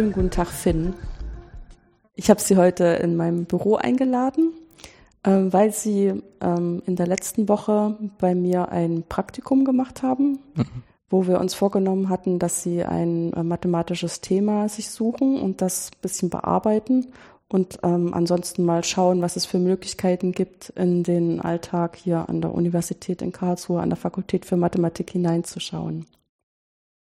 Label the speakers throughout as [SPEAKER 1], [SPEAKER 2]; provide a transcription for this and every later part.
[SPEAKER 1] schönen guten Tag, Finn. Ich habe Sie heute in meinem Büro eingeladen, ähm, weil Sie ähm, in der letzten Woche bei mir ein Praktikum gemacht haben, mhm. wo wir uns vorgenommen hatten, dass Sie ein äh, mathematisches Thema sich suchen und das ein bisschen bearbeiten und ähm, ansonsten mal schauen, was es für Möglichkeiten gibt, in den Alltag hier an der Universität in Karlsruhe, an der Fakultät für Mathematik hineinzuschauen.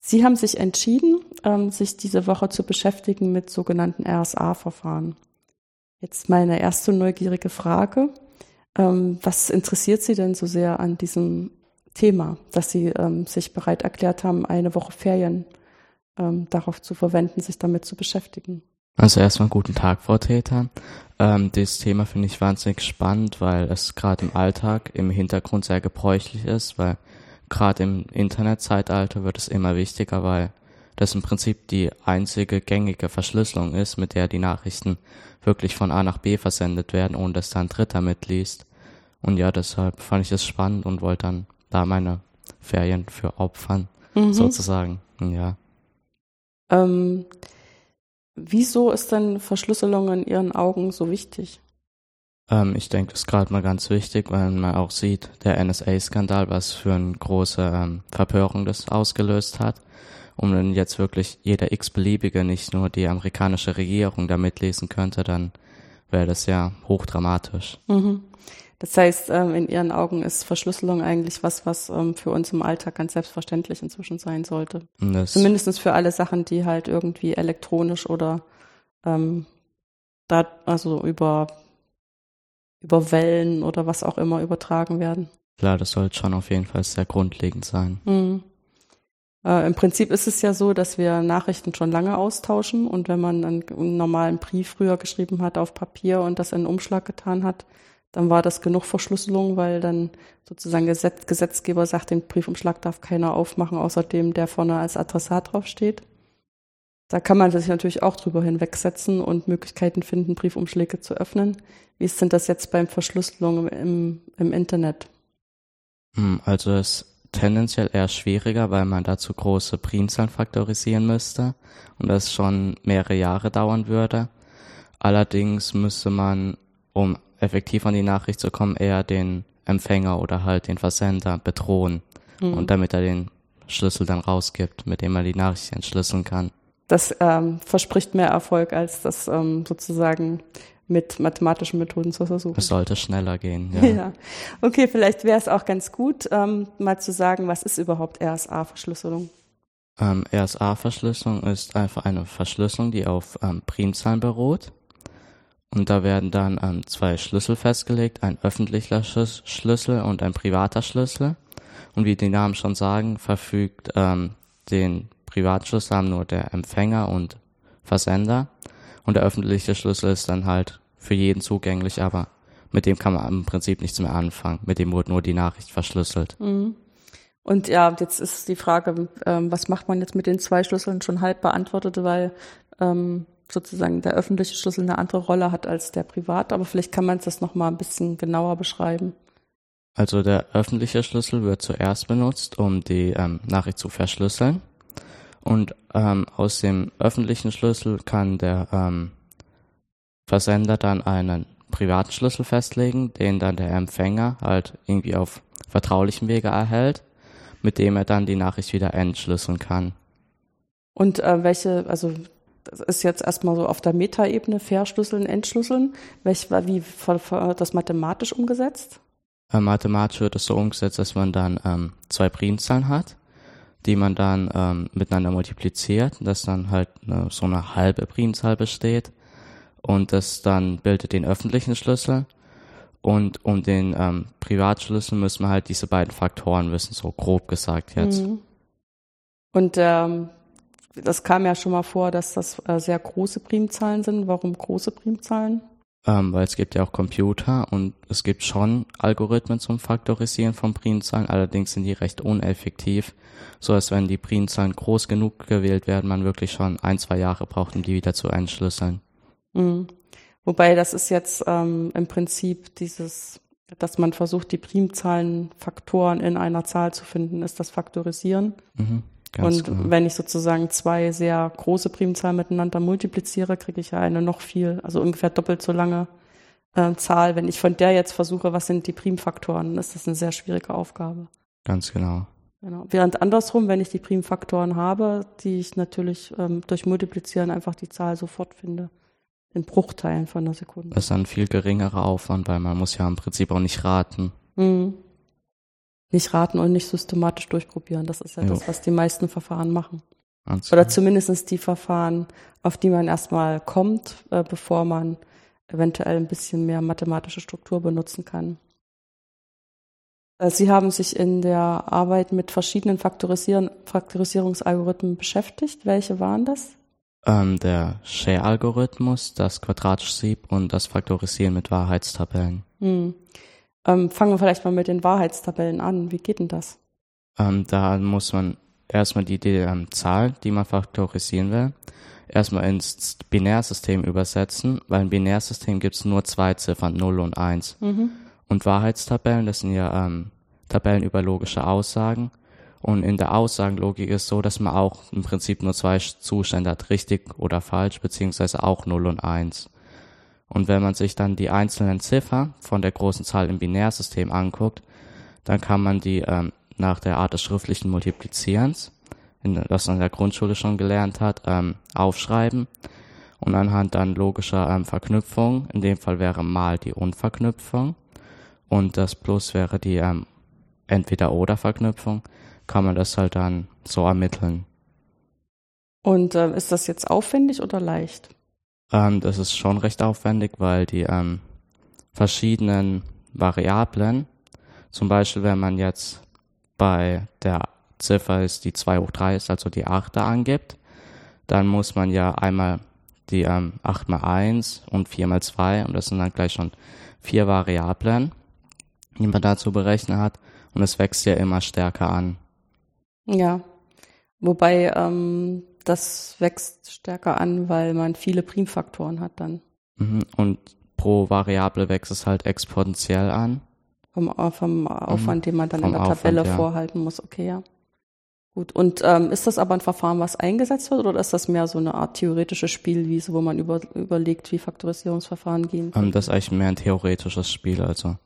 [SPEAKER 1] Sie haben sich entschieden, ähm, sich diese Woche zu beschäftigen mit sogenannten RSA-Verfahren. Jetzt meine erste neugierige Frage. Ähm, was interessiert Sie denn so sehr an diesem Thema, dass Sie ähm, sich bereit erklärt haben, eine Woche Ferien darauf zu verwenden, sich damit zu beschäftigen?
[SPEAKER 2] Also erstmal guten Tag, Frau Täter. Ähm, das Thema finde ich wahnsinnig spannend, weil es gerade im Alltag im Hintergrund sehr gebräuchlich ist, weil gerade im Internetzeitalter wird es immer wichtiger, weil das im Prinzip die einzige gängige Verschlüsselung ist, mit der die Nachrichten wirklich von A nach B versendet werden, ohne dass da ein Dritter mitliest. Und ja, deshalb fand ich es spannend und wollte dann da meine Ferien für opfern, mhm. sozusagen. Ja.
[SPEAKER 1] Ähm, wieso ist denn Verschlüsselung in Ihren Augen so wichtig?
[SPEAKER 2] Ähm, ich denke, das ist gerade mal ganz wichtig, weil man auch sieht, der NSA-Skandal, was für eine große ähm, Verpörung das ausgelöst hat. Und wenn jetzt wirklich jeder x-beliebige, nicht nur die amerikanische Regierung da mitlesen könnte, dann wäre das ja hochdramatisch.
[SPEAKER 1] Mhm. Das heißt, ähm, in Ihren Augen ist Verschlüsselung eigentlich was, was ähm, für uns im Alltag ganz selbstverständlich inzwischen sein sollte. Das Zumindest für alle Sachen, die halt irgendwie elektronisch oder ähm, da, also über über Wellen oder was auch immer übertragen werden.
[SPEAKER 2] Klar, das sollte schon auf jeden Fall sehr grundlegend sein.
[SPEAKER 1] Mhm. Äh, Im Prinzip ist es ja so, dass wir Nachrichten schon lange austauschen und wenn man einen, einen normalen Brief früher geschrieben hat auf Papier und das in einen Umschlag getan hat, dann war das genug Verschlüsselung, weil dann sozusagen Gesetz, Gesetzgeber sagt, den Briefumschlag darf keiner aufmachen, außer dem, der vorne als Adressat draufsteht. Da kann man sich natürlich auch drüber hinwegsetzen und Möglichkeiten finden, Briefumschläge zu öffnen. Wie ist denn das jetzt beim Verschlüsselung im, im Internet?
[SPEAKER 2] Hm, also es ist tendenziell eher schwieriger, weil man dazu große Primzahlen faktorisieren müsste und das schon mehrere Jahre dauern würde. Allerdings müsste man, um effektiv an die Nachricht zu kommen, eher den Empfänger oder halt den Versender bedrohen mhm. und damit er den Schlüssel dann rausgibt, mit dem er die Nachricht entschlüsseln kann
[SPEAKER 1] das ähm, verspricht mehr Erfolg, als das ähm, sozusagen mit mathematischen Methoden zu versuchen.
[SPEAKER 2] Es sollte schneller gehen.
[SPEAKER 1] Ja. ja. Okay, vielleicht wäre es auch ganz gut, ähm, mal zu sagen, was ist überhaupt RSA-Verschlüsselung?
[SPEAKER 2] Ähm, RSA-Verschlüsselung ist einfach eine Verschlüsselung, die auf ähm, Primzahlen beruht. Und da werden dann ähm, zwei Schlüssel festgelegt, ein öffentlicher Schlüssel und ein privater Schlüssel. Und wie die Namen schon sagen, verfügt ähm, den Privatschlüssel haben nur der Empfänger und Versender und der öffentliche Schlüssel ist dann halt für jeden zugänglich, aber mit dem kann man im Prinzip nichts mehr anfangen. Mit dem wurde nur die Nachricht verschlüsselt. Mhm.
[SPEAKER 1] Und ja, jetzt ist die Frage, ähm, was macht man jetzt mit den zwei Schlüsseln schon halb beantwortet, weil ähm, sozusagen der öffentliche Schlüssel eine andere Rolle hat als der privat, aber vielleicht kann man das nochmal ein bisschen genauer beschreiben.
[SPEAKER 2] Also der öffentliche Schlüssel wird zuerst benutzt, um die ähm, Nachricht zu verschlüsseln. Und ähm, aus dem öffentlichen Schlüssel kann der ähm, Versender dann einen privaten Schlüssel festlegen, den dann der Empfänger halt irgendwie auf vertraulichem Wege erhält, mit dem er dann die Nachricht wieder entschlüsseln kann.
[SPEAKER 1] Und äh, welche, also das ist jetzt erstmal so auf der Metaebene Verschlüsseln, Entschlüsseln. Welch, wie wird das mathematisch umgesetzt?
[SPEAKER 2] Äh, mathematisch wird es so umgesetzt, dass man dann ähm, zwei Primzahlen hat die man dann ähm, miteinander multipliziert, dass dann halt eine, so eine halbe Primzahl besteht und das dann bildet den öffentlichen Schlüssel und um den ähm, Privatschlüssel müssen wir halt diese beiden Faktoren wissen, so grob gesagt jetzt. Mhm.
[SPEAKER 1] Und ähm, das kam ja schon mal vor, dass das äh, sehr große Primzahlen sind. Warum große Primzahlen?
[SPEAKER 2] Ähm, weil es gibt ja auch Computer und es gibt schon Algorithmen zum Faktorisieren von Primzahlen, allerdings sind die recht uneffektiv, so dass wenn die Primzahlen groß genug gewählt werden, man wirklich schon ein, zwei Jahre braucht, um die wieder zu entschlüsseln.
[SPEAKER 1] Mhm. Wobei das ist jetzt ähm, im Prinzip dieses, dass man versucht, die Primzahlenfaktoren in einer Zahl zu finden, ist das Faktorisieren.
[SPEAKER 2] Mhm.
[SPEAKER 1] Ganz und genau. wenn ich sozusagen zwei sehr große Primzahlen miteinander multipliziere, kriege ich ja eine noch viel, also ungefähr doppelt so lange äh, Zahl. Wenn ich von der jetzt versuche, was sind die Primfaktoren, dann ist das eine sehr schwierige Aufgabe.
[SPEAKER 2] Ganz genau.
[SPEAKER 1] Genau. Während andersrum, wenn ich die Primfaktoren habe, die ich natürlich ähm, durch Multiplizieren einfach die Zahl sofort finde. In Bruchteilen von einer Sekunde.
[SPEAKER 2] Das ist ein viel geringerer Aufwand, weil man muss ja im Prinzip auch nicht raten.
[SPEAKER 1] Mhm nicht raten und nicht systematisch durchprobieren. Das ist ja jo. das, was die meisten Verfahren machen. Ganz Oder zumindest die Verfahren, auf die man erstmal kommt, äh, bevor man eventuell ein bisschen mehr mathematische Struktur benutzen kann. Äh, Sie haben sich in der Arbeit mit verschiedenen Faktorisieren, Faktorisierungsalgorithmen beschäftigt. Welche waren das?
[SPEAKER 2] Ähm, der Share-Algorithmus, das quadratische Sieb und das Faktorisieren mit Wahrheitstabellen. Hm.
[SPEAKER 1] Ähm, fangen wir vielleicht mal mit den Wahrheitstabellen an. Wie geht denn das?
[SPEAKER 2] Ähm, da muss man erstmal die, die ähm, Zahl, die man faktorisieren will, erstmal ins Binärsystem übersetzen, weil im Binärsystem gibt es nur zwei Ziffern, 0 und 1. Mhm. Und Wahrheitstabellen, das sind ja ähm, Tabellen über logische Aussagen. Und in der Aussagenlogik ist so, dass man auch im Prinzip nur zwei Zustände hat, richtig oder falsch, beziehungsweise auch 0 und 1. Und wenn man sich dann die einzelnen Ziffern von der großen Zahl im Binärsystem anguckt, dann kann man die ähm, nach der Art des schriftlichen Multiplizierens, in, das man in der Grundschule schon gelernt hat, ähm, aufschreiben und anhand dann logischer ähm, Verknüpfung, in dem Fall wäre mal die Unverknüpfung und das Plus wäre die ähm, Entweder-Oder-Verknüpfung, kann man das halt dann so ermitteln.
[SPEAKER 1] Und äh, ist das jetzt aufwendig oder leicht?
[SPEAKER 2] Ähm, das ist schon recht aufwendig, weil die ähm, verschiedenen Variablen, zum Beispiel wenn man jetzt bei der Ziffer ist, die 2 hoch 3 ist, also die 8 angibt, dann muss man ja einmal die ähm, 8 mal 1 und 4 mal 2 und das sind dann gleich schon vier Variablen, die man dazu berechnen hat und es wächst ja immer stärker an.
[SPEAKER 1] Ja, wobei ähm, das wächst stärker an, weil man viele Primfaktoren hat dann.
[SPEAKER 2] Mhm. Und pro Variable wächst es halt exponentiell an.
[SPEAKER 1] Vom, äh, vom mhm. Aufwand, den man dann in der Tabelle Aufwand, ja. vorhalten muss. Okay, ja. Gut. Und ähm, ist das aber ein Verfahren, was eingesetzt wird, oder ist das mehr so eine Art theoretische Spielwiese, wo man über, überlegt, wie Faktorisierungsverfahren gehen?
[SPEAKER 2] Ähm, das ist eigentlich mehr ein theoretisches Spiel, also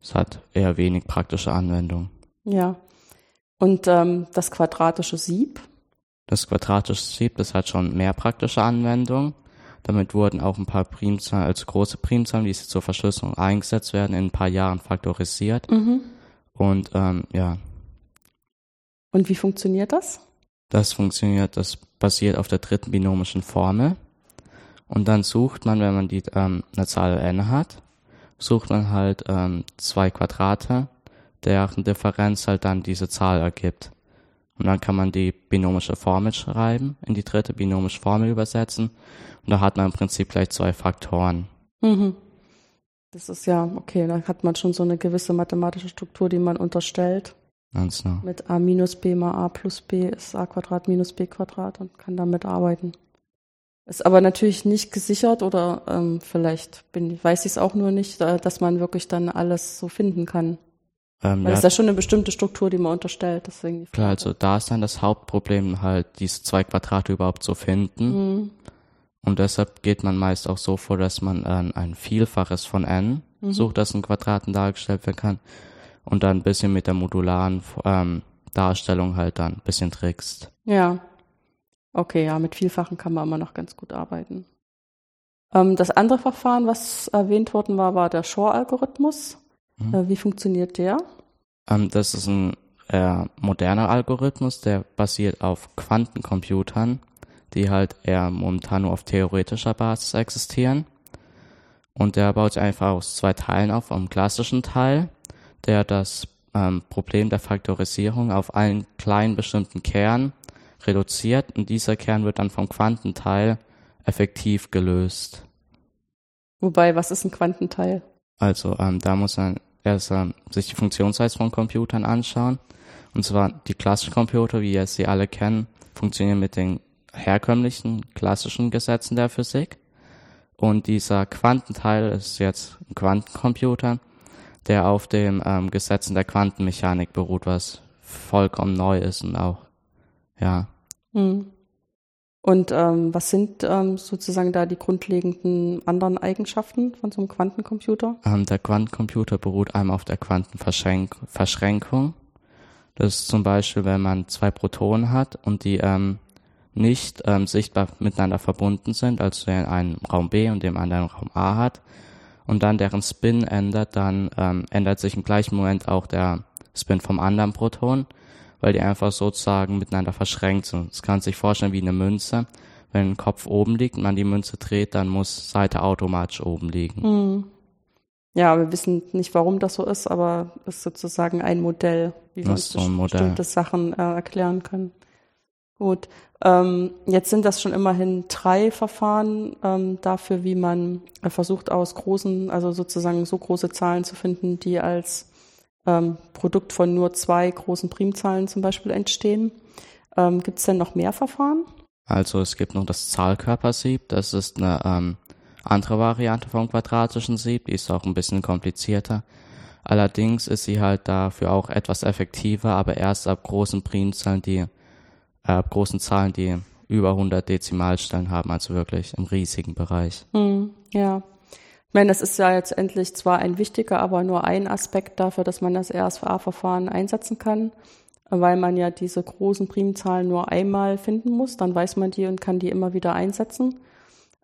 [SPEAKER 2] es hat eher wenig praktische Anwendung.
[SPEAKER 1] Ja. Und ähm, das quadratische Sieb,
[SPEAKER 2] das quadratische Sieb, das hat schon mehr praktische Anwendungen. Damit wurden auch ein paar Primzahlen, also große Primzahlen, die zur Verschlüsselung eingesetzt werden, in ein paar Jahren faktorisiert. Mhm. Und ähm, ja.
[SPEAKER 1] Und wie funktioniert das?
[SPEAKER 2] Das funktioniert, das basiert auf der dritten binomischen Formel. Und dann sucht man, wenn man die ähm, eine Zahl n hat, sucht man halt ähm, zwei Quadrate, deren Differenz halt dann diese Zahl ergibt. Und dann kann man die binomische Formel schreiben, in die dritte binomische Formel übersetzen. Und da hat man im Prinzip gleich zwei Faktoren. Mhm.
[SPEAKER 1] Das ist ja, okay, da hat man schon so eine gewisse mathematische Struktur, die man unterstellt.
[SPEAKER 2] Ganz genau.
[SPEAKER 1] Mit a minus b mal a plus b ist a Quadrat minus b Quadrat und kann damit arbeiten. Ist aber natürlich nicht gesichert oder ähm, vielleicht bin, weiß ich es auch nur nicht, dass man wirklich dann alles so finden kann. Ähm, Weil ja, ist ja schon eine bestimmte Struktur, die man unterstellt. Deswegen
[SPEAKER 2] klar, also da ist dann das Hauptproblem halt, diese zwei Quadrate überhaupt zu finden. Mhm. Und deshalb geht man meist auch so vor, dass man äh, ein Vielfaches von n mhm. sucht, das in Quadraten dargestellt werden kann. Und dann ein bisschen mit der modularen ähm, Darstellung halt dann ein bisschen trickst.
[SPEAKER 1] Ja. Okay, ja, mit Vielfachen kann man immer noch ganz gut arbeiten. Ähm, das andere Verfahren, was erwähnt worden war, war der Shor-Algorithmus. Mhm. Äh, wie funktioniert der?
[SPEAKER 2] Ähm, das ist ein äh, moderner Algorithmus, der basiert auf Quantencomputern, die halt eher momentan nur auf theoretischer Basis existieren. Und der baut sich einfach aus zwei Teilen auf. Am klassischen Teil, der das ähm, Problem der Faktorisierung auf einen kleinen bestimmten Kern reduziert und dieser Kern wird dann vom Quantenteil effektiv gelöst.
[SPEAKER 1] Wobei, was ist ein Quantenteil?
[SPEAKER 2] Also ähm, da muss man erst ähm, sich die Funktionsweise von Computern anschauen. Und zwar die klassischen Computer, wie ihr sie alle kennen, funktionieren mit den herkömmlichen klassischen Gesetzen der Physik. Und dieser Quantenteil ist jetzt ein Quantencomputer, der auf den ähm, Gesetzen der Quantenmechanik beruht, was vollkommen neu ist und auch Ja.
[SPEAKER 1] Hm. Und ähm, was sind ähm, sozusagen da die grundlegenden anderen Eigenschaften von so einem Quantencomputer?
[SPEAKER 2] Ähm, der Quantencomputer beruht einmal auf der Quantenverschränkung. Das ist zum Beispiel, wenn man zwei Protonen hat und die ähm, nicht ähm, sichtbar miteinander verbunden sind, also der einen Raum B und dem anderen Raum A hat, und dann deren Spin ändert, dann ähm, ändert sich im gleichen Moment auch der Spin vom anderen Proton weil die einfach sozusagen miteinander verschränkt sind. Das kann sich vorstellen wie eine Münze. Wenn ein Kopf oben liegt und man die Münze dreht, dann muss Seite automatisch oben liegen.
[SPEAKER 1] Hm. Ja, wir wissen nicht, warum das so ist, aber es ist sozusagen ein Modell, wie wir uns so bestimmte Sachen äh, erklären können. Gut. Ähm, jetzt sind das schon immerhin drei Verfahren ähm, dafür, wie man äh, versucht, aus großen, also sozusagen so große Zahlen zu finden, die als ähm, Produkt von nur zwei großen Primzahlen zum Beispiel entstehen. Ähm, gibt es denn noch mehr Verfahren?
[SPEAKER 2] Also es gibt noch das Zahlkörpersieb, das ist eine ähm, andere Variante vom quadratischen Sieb, die ist auch ein bisschen komplizierter. Allerdings ist sie halt dafür auch etwas effektiver, aber erst ab großen Primzahlen, die äh, ab großen Zahlen, die über 100 Dezimalstellen haben, also wirklich im riesigen Bereich.
[SPEAKER 1] Hm, ja. Ich meine, das ist ja jetzt endlich zwar ein wichtiger, aber nur ein Aspekt dafür, dass man das RSVA-Verfahren einsetzen kann, weil man ja diese großen Primzahlen nur einmal finden muss. Dann weiß man die und kann die immer wieder einsetzen.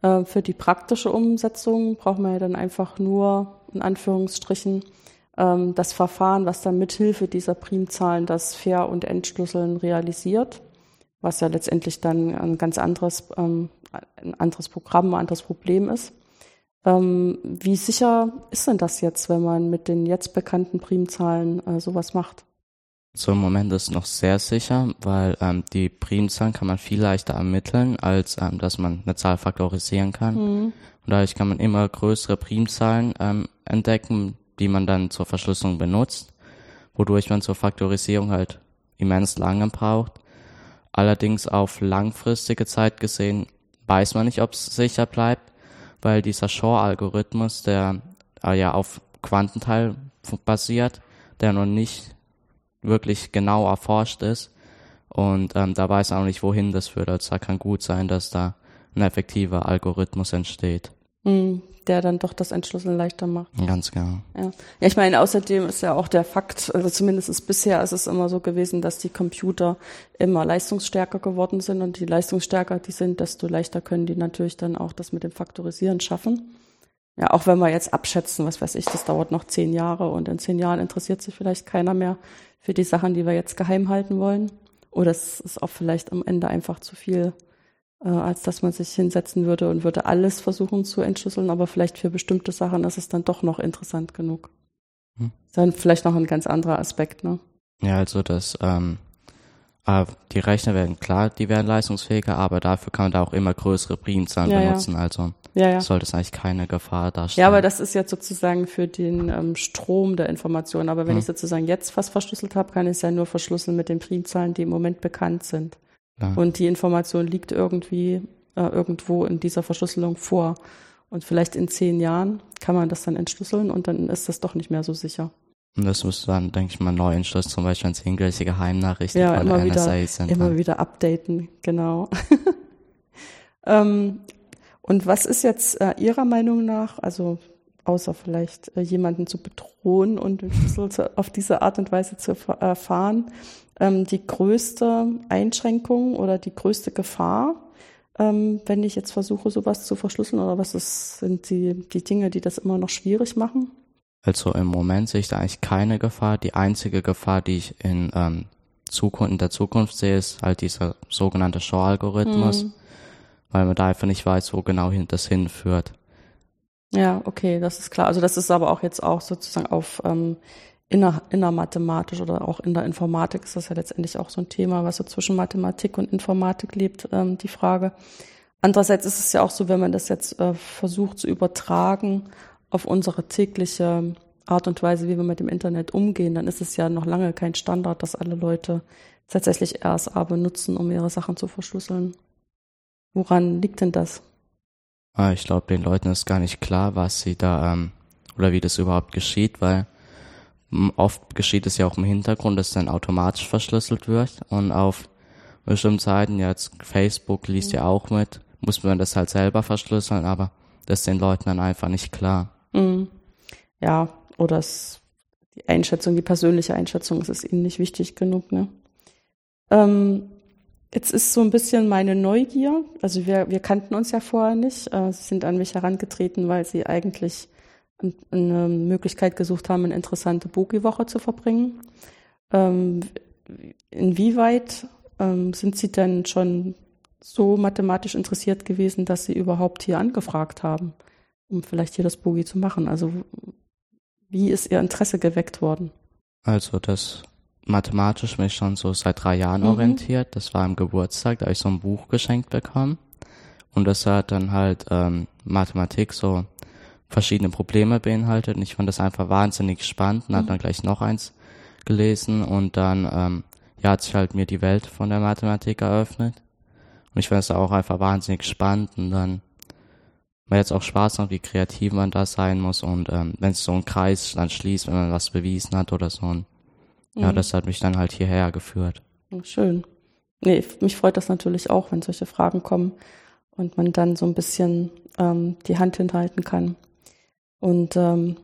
[SPEAKER 1] Äh, für die praktische Umsetzung braucht man ja dann einfach nur, in Anführungsstrichen, ähm, das Verfahren, was dann mithilfe dieser Primzahlen das Fair- und Entschlüsseln realisiert, was ja letztendlich dann ein ganz anderes, ähm, ein anderes Programm, ein anderes Problem ist. Ähm, wie sicher ist denn das jetzt, wenn man mit den jetzt bekannten Primzahlen äh, sowas macht?
[SPEAKER 2] So im Moment ist es noch sehr sicher, weil ähm, die Primzahlen kann man viel leichter ermitteln, als ähm, dass man eine Zahl faktorisieren kann. Mhm. Und dadurch kann man immer größere Primzahlen ähm, entdecken, die man dann zur Verschlüsselung benutzt, wodurch man zur Faktorisierung halt immens lange braucht. Allerdings auf langfristige Zeit gesehen weiß man nicht, ob es sicher bleibt, weil dieser Shor-Algorithmus, der äh, ja auf Quantenteil basiert, der noch nicht wirklich genau erforscht ist. Und ähm, da weiß man auch nicht, wohin das führt. Also da kann gut sein, dass da ein effektiver Algorithmus entsteht.
[SPEAKER 1] Mhm der dann doch das Entschlüsseln leichter macht.
[SPEAKER 2] Ganz genau.
[SPEAKER 1] Ja, ja ich meine, außerdem ist ja auch der Fakt, also zumindest ist bisher ist es immer so gewesen, dass die Computer immer leistungsstärker geworden sind und je leistungsstärker die sind, desto leichter können die natürlich dann auch das mit dem Faktorisieren schaffen. Ja, auch wenn wir jetzt abschätzen, was weiß ich, das dauert noch zehn Jahre und in zehn Jahren interessiert sich vielleicht keiner mehr für die Sachen, die wir jetzt geheim halten wollen. Oder es ist auch vielleicht am Ende einfach zu viel äh, als dass man sich hinsetzen würde und würde alles versuchen zu entschlüsseln, aber vielleicht für bestimmte Sachen ist es dann doch noch interessant genug. Hm. Dann vielleicht noch ein ganz anderer Aspekt, ne?
[SPEAKER 2] Ja, also das, ähm, äh, die Rechner werden klar, die werden leistungsfähiger, aber dafür kann man da auch immer größere Primzahlen ja, benutzen, ja. also ja, ja. sollte es eigentlich keine Gefahr darstellen.
[SPEAKER 1] Ja, aber das ist jetzt sozusagen für den ähm, Strom der Informationen. Aber wenn hm. ich sozusagen jetzt was verschlüsselt habe, kann ich es ja nur verschlüsseln mit den Primzahlen, die im Moment bekannt sind. Ja. Und die Information liegt irgendwie äh, irgendwo in dieser Verschlüsselung vor. Und vielleicht in zehn Jahren kann man das dann entschlüsseln und dann ist das doch nicht mehr so sicher.
[SPEAKER 2] Und das müsste dann, denke ich mal, neu entschlüsseln, zum Beispiel wenn es irgendwelche Geheimnachrichten
[SPEAKER 1] ja, von immer der NSA wieder, sind. Immer wieder updaten, genau. ähm, und was ist jetzt äh, Ihrer Meinung nach, also außer vielleicht äh, jemanden zu bedrohen und den Schlüssel auf diese Art und Weise zu erfahren, ähm, die größte Einschränkung oder die größte Gefahr, ähm, wenn ich jetzt versuche, sowas zu verschlüsseln? Oder was ist, sind die, die Dinge, die das immer noch schwierig machen?
[SPEAKER 2] Also im Moment sehe ich da eigentlich keine Gefahr. Die einzige Gefahr, die ich in, ähm, Zukunft, in der Zukunft sehe, ist halt dieser sogenannte Shor-Algorithmus, hm. weil man da einfach nicht weiß, wo genau das hinführt.
[SPEAKER 1] Ja, okay, das ist klar. Also das ist aber auch jetzt auch sozusagen auf ähm, inner, innermathematisch oder auch in der Informatik ist das ja letztendlich auch so ein Thema, was so zwischen Mathematik und Informatik lebt, ähm, die Frage. Andererseits ist es ja auch so, wenn man das jetzt äh, versucht zu übertragen auf unsere tägliche Art und Weise, wie wir mit dem Internet umgehen, dann ist es ja noch lange kein Standard, dass alle Leute tatsächlich RSA benutzen, um ihre Sachen zu verschlüsseln. Woran liegt denn das?
[SPEAKER 2] Ah, ich glaube, den Leuten ist gar nicht klar, was sie da ähm, oder wie das überhaupt geschieht, weil Oft geschieht es ja auch im Hintergrund, dass dann automatisch verschlüsselt wird und auf bestimmten Seiten, jetzt Facebook liest ja auch mit, muss man das halt selber verschlüsseln, aber das ist den Leuten dann einfach nicht klar.
[SPEAKER 1] Mhm. Ja, oder es, die Einschätzung, die persönliche Einschätzung, es ist ihnen nicht wichtig genug, ne? Ähm, jetzt ist so ein bisschen meine Neugier, also wir, wir kannten uns ja vorher nicht, äh, sie sind an mich herangetreten, weil sie eigentlich eine Möglichkeit gesucht haben, eine interessante Bogi-Woche zu verbringen. Ähm, inwieweit ähm, sind Sie denn schon so mathematisch interessiert gewesen, dass Sie überhaupt hier angefragt haben, um vielleicht hier das Bogi zu machen? Also wie ist Ihr Interesse geweckt worden?
[SPEAKER 2] Also das mathematisch mich schon so seit drei Jahren mhm. orientiert. Das war am Geburtstag, da habe ich so ein Buch geschenkt bekommen. Und das hat dann halt ähm, Mathematik so verschiedene Probleme beinhaltet. Und ich fand das einfach wahnsinnig spannend und mhm. habe dann gleich noch eins gelesen und dann ähm, ja, hat sich halt mir die Welt von der Mathematik eröffnet. Und ich fand es auch einfach wahnsinnig spannend und dann man jetzt auch Spaß macht, wie kreativ man da sein muss und ähm, wenn es so ein Kreis dann schließt, wenn man was bewiesen hat oder so. Und, mhm. Ja, das hat mich dann halt hierher geführt.
[SPEAKER 1] Schön. Nee, mich freut das natürlich auch, wenn solche Fragen kommen und man dann so ein bisschen ähm, die Hand hinhalten kann. Und ähm,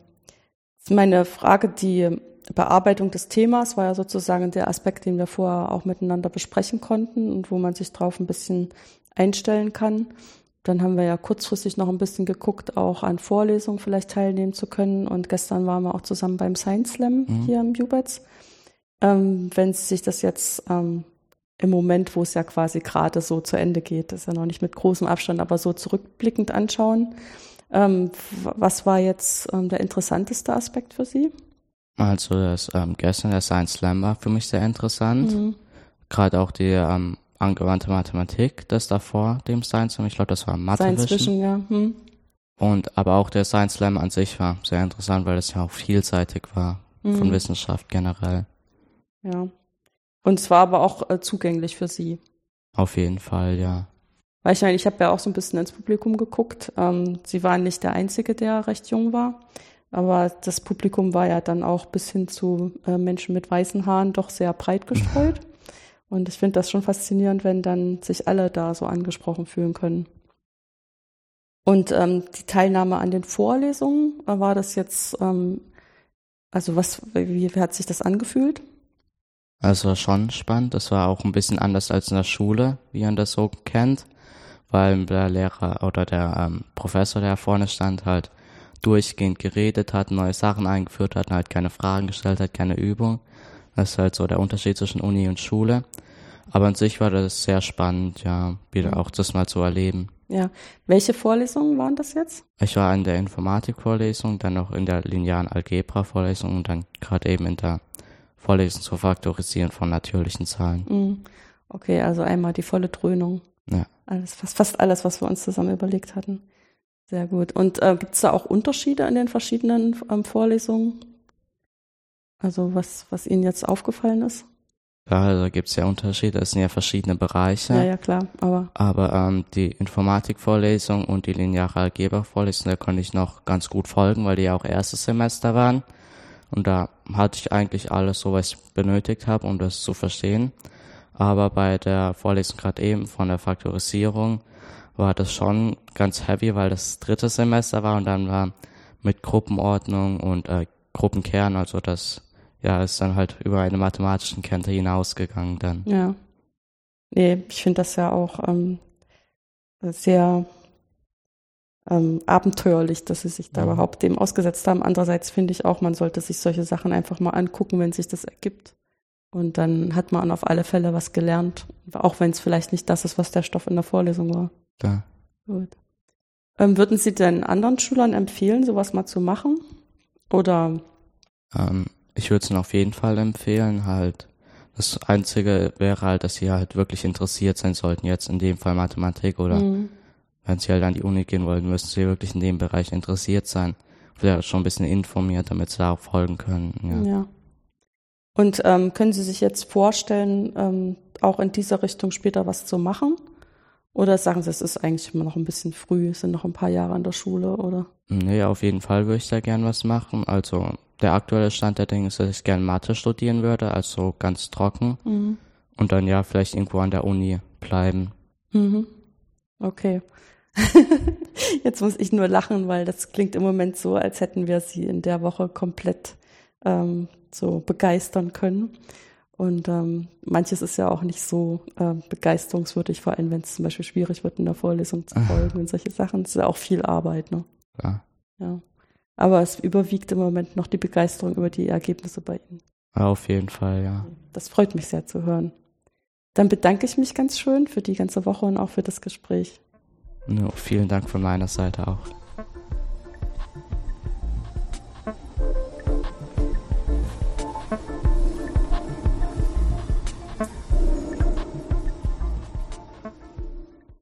[SPEAKER 1] meine Frage, die Bearbeitung des Themas war ja sozusagen der Aspekt, den wir vorher auch miteinander besprechen konnten und wo man sich drauf ein bisschen einstellen kann. Dann haben wir ja kurzfristig noch ein bisschen geguckt, auch an Vorlesungen vielleicht teilnehmen zu können. Und gestern waren wir auch zusammen beim Science Slam mhm. hier im Jubetz. Ähm, wenn Sie sich das jetzt ähm, im Moment, wo es ja quasi gerade so zu Ende geht, das ist ja noch nicht mit großem Abstand, aber so zurückblickend anschauen, ähm, was war jetzt ähm, der interessanteste Aspekt für Sie?
[SPEAKER 2] Also das ähm, gestern der Science Slam war für mich sehr interessant. Mhm. Gerade auch die ähm, angewandte Mathematik, das davor dem Science Slam, ich glaube, das war Mathe Science Vision, ja. Hm. Und aber auch der Science Slam an sich war sehr interessant, weil das ja auch vielseitig war mhm. von Wissenschaft generell.
[SPEAKER 1] Ja. Und es war aber auch äh, zugänglich für Sie.
[SPEAKER 2] Auf jeden Fall, ja.
[SPEAKER 1] Weil ich meine, ich habe ja auch so ein bisschen ins Publikum geguckt. Ähm, Sie waren nicht der Einzige, der recht jung war. Aber das Publikum war ja dann auch bis hin zu äh, Menschen mit weißen Haaren doch sehr breit gestreut. Und ich finde das schon faszinierend, wenn dann sich alle da so angesprochen fühlen können. Und ähm, die Teilnahme an den Vorlesungen, äh, war das jetzt, ähm, also was, wie, wie hat sich das angefühlt?
[SPEAKER 2] Also schon spannend. Das war auch ein bisschen anders als in der Schule, wie man das so kennt, weil der Lehrer oder der ähm, Professor, der vorne stand, halt durchgehend geredet hat, neue Sachen eingeführt hat, halt keine Fragen gestellt hat, keine Übung. Das ist halt so der Unterschied zwischen Uni und Schule. Aber an sich war das sehr spannend, ja, wieder auch das mal zu erleben.
[SPEAKER 1] Ja. Welche Vorlesungen waren das jetzt?
[SPEAKER 2] Ich war in der Informatikvorlesung, dann noch in der linearen Algebra-Vorlesung und dann gerade eben in der Vorlesung zur Faktorisieren von natürlichen Zahlen.
[SPEAKER 1] Mhm. Okay, also einmal die volle Dröhnung.
[SPEAKER 2] Ja.
[SPEAKER 1] Alles, fast, fast alles, was wir uns zusammen überlegt hatten. Sehr gut. Und äh, gibt es da auch Unterschiede in den verschiedenen ähm, Vorlesungen? Also was, was Ihnen jetzt aufgefallen ist?
[SPEAKER 2] Ja, da also gibt es ja Unterschiede. Es sind ja verschiedene Bereiche.
[SPEAKER 1] Ja, ja, klar. Aber,
[SPEAKER 2] aber ähm, die Informatikvorlesung und die lineare Algebra-Vorlesung, da konnte ich noch ganz gut folgen, weil die ja auch erstes Semester waren. Und da hatte ich eigentlich alles so, was ich benötigt habe, um das zu verstehen. Aber bei der Vorlesung gerade eben von der Faktorisierung, war das schon ganz heavy, weil das dritte Semester war und dann war mit Gruppenordnung und äh, Gruppenkern, also das ja ist dann halt über eine mathematischen Kante hinausgegangen dann.
[SPEAKER 1] Ja. Nee, ich finde das ja auch ähm, sehr ähm, abenteuerlich, dass sie sich da ja. überhaupt dem ausgesetzt haben. Andererseits finde ich auch, man sollte sich solche Sachen einfach mal angucken, wenn sich das ergibt. Und dann hat man auf alle Fälle was gelernt, auch wenn es vielleicht nicht das ist, was der Stoff in der Vorlesung war.
[SPEAKER 2] Da.
[SPEAKER 1] Gut. Ähm, würden Sie denn anderen Schülern empfehlen, sowas mal zu machen? Oder?
[SPEAKER 2] Ähm, ich würde es ihnen auf jeden Fall empfehlen, halt. Das Einzige wäre halt, dass sie halt wirklich interessiert sein sollten, jetzt in dem Fall Mathematik oder mhm. wenn sie halt an die Uni gehen wollen, müssen sie wirklich in dem Bereich interessiert sein. Vielleicht schon ein bisschen informiert, damit sie da auch folgen können. Ja.
[SPEAKER 1] ja. Und ähm, können Sie sich jetzt vorstellen, ähm, auch in dieser Richtung später was zu machen? Oder sagen Sie, es ist eigentlich immer noch ein bisschen früh, es sind noch ein paar Jahre an der Schule, oder?
[SPEAKER 2] Nee, auf jeden Fall würde ich da gern was machen. Also der aktuelle Stand der Dinge ist, dass ich gern Mathe studieren würde, also ganz trocken. Mhm. und dann ja vielleicht irgendwo an der Uni bleiben.
[SPEAKER 1] Mhm. Okay. Jetzt muss ich nur lachen, weil das klingt im Moment so, als hätten wir sie in der Woche komplett ähm, so begeistern können. Und ähm, manches ist ja auch nicht so äh, begeisterungswürdig, vor allem wenn es zum Beispiel schwierig wird, in der Vorlesung zu folgen und solche Sachen. Das ist ja auch viel Arbeit, ne?
[SPEAKER 2] Ja.
[SPEAKER 1] Ja. Aber es überwiegt im Moment noch die Begeisterung über die Ergebnisse bei Ihnen.
[SPEAKER 2] Auf jeden Fall, ja.
[SPEAKER 1] Das freut mich sehr zu hören. Dann bedanke ich mich ganz schön für die ganze Woche und auch für das Gespräch.
[SPEAKER 2] No, vielen Dank von meiner Seite auch.